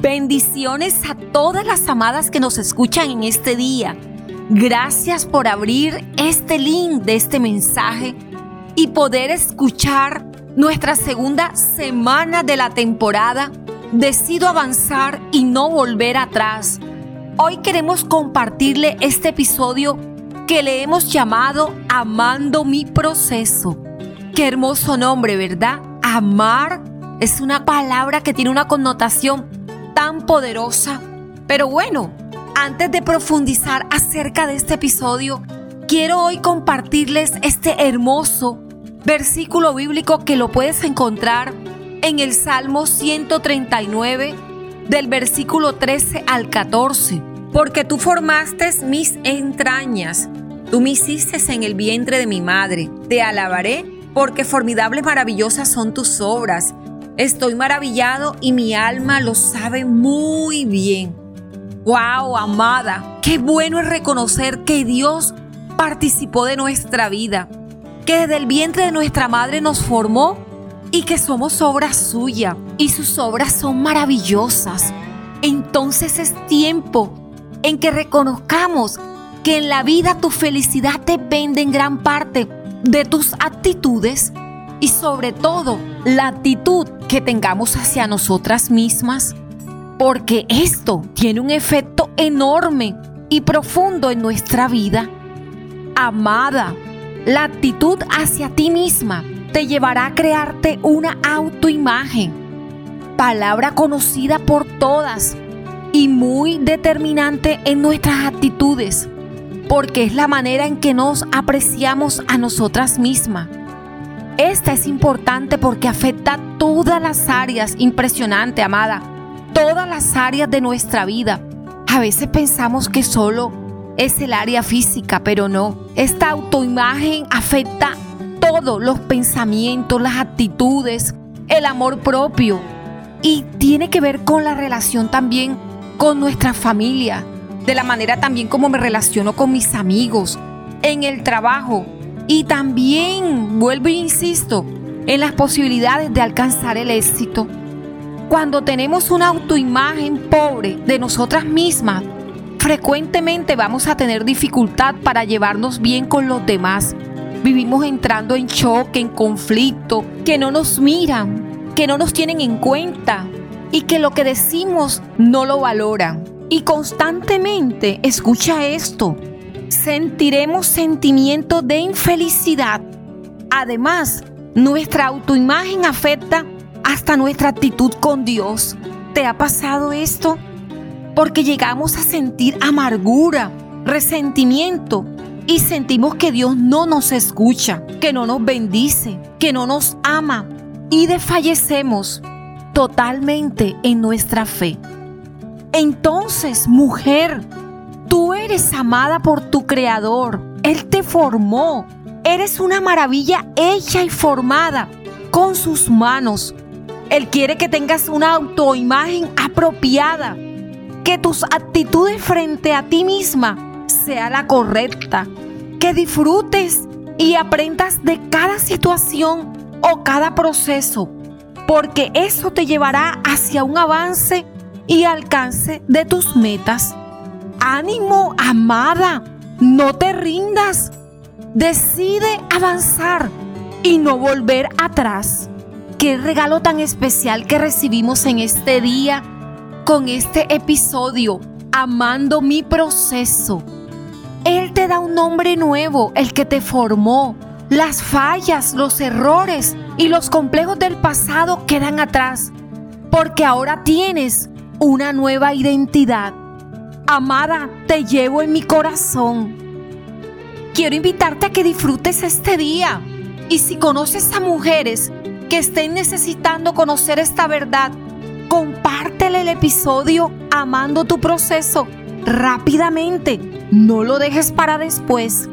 Bendiciones a todas las amadas que nos escuchan en este día. Gracias por abrir este link de este mensaje y poder escuchar nuestra segunda semana de la temporada. Decido avanzar y no volver atrás. Hoy queremos compartirle este episodio que le hemos llamado Amando mi proceso. Qué hermoso nombre, ¿verdad? Amar es una palabra que tiene una connotación poderosa. Pero bueno, antes de profundizar acerca de este episodio, quiero hoy compartirles este hermoso versículo bíblico que lo puedes encontrar en el Salmo 139 del versículo 13 al 14. Porque tú formaste mis entrañas, tú me hiciste en el vientre de mi madre. Te alabaré porque formidables maravillosas son tus obras. Estoy maravillado y mi alma lo sabe muy bien. ¡Wow, amada! Qué bueno es reconocer que Dios participó de nuestra vida, que desde el vientre de nuestra madre nos formó y que somos obra suya y sus obras son maravillosas. Entonces es tiempo en que reconozcamos que en la vida tu felicidad depende en gran parte de tus actitudes y sobre todo la actitud que tengamos hacia nosotras mismas, porque esto tiene un efecto enorme y profundo en nuestra vida. Amada, la actitud hacia ti misma te llevará a crearte una autoimagen, palabra conocida por todas y muy determinante en nuestras actitudes, porque es la manera en que nos apreciamos a nosotras mismas esta es importante porque afecta todas las áreas, impresionante, amada, todas las áreas de nuestra vida. A veces pensamos que solo es el área física, pero no. Esta autoimagen afecta todos los pensamientos, las actitudes, el amor propio. Y tiene que ver con la relación también con nuestra familia, de la manera también como me relaciono con mis amigos, en el trabajo, y también, vuelvo e insisto, en las posibilidades de alcanzar el éxito. Cuando tenemos una autoimagen pobre de nosotras mismas, frecuentemente vamos a tener dificultad para llevarnos bien con los demás. Vivimos entrando en choque, en conflicto, que no nos miran, que no nos tienen en cuenta y que lo que decimos no lo valoran. Y constantemente, escucha esto, sentiremos sentimientos de infelicidad. Además, nuestra autoimagen afecta hasta nuestra actitud con Dios. ¿Te ha pasado esto? Porque llegamos a sentir amargura, resentimiento y sentimos que Dios no nos escucha, que no nos bendice, que no nos ama y desfallecemos totalmente en nuestra fe. Entonces, mujer, Tú eres amada por tu Creador. Él te formó. Eres una maravilla hecha y formada con sus manos. Él quiere que tengas una autoimagen apropiada, que tus actitudes frente a ti misma sea la correcta, que disfrutes y aprendas de cada situación o cada proceso, porque eso te llevará hacia un avance y alcance de tus metas. Ánimo, amada, no te rindas. Decide avanzar y no volver atrás. Qué regalo tan especial que recibimos en este día con este episodio, amando mi proceso. Él te da un nombre nuevo, el que te formó. Las fallas, los errores y los complejos del pasado quedan atrás, porque ahora tienes una nueva identidad. Amada, te llevo en mi corazón. Quiero invitarte a que disfrutes este día. Y si conoces a mujeres que estén necesitando conocer esta verdad, compártele el episodio Amando tu proceso rápidamente. No lo dejes para después.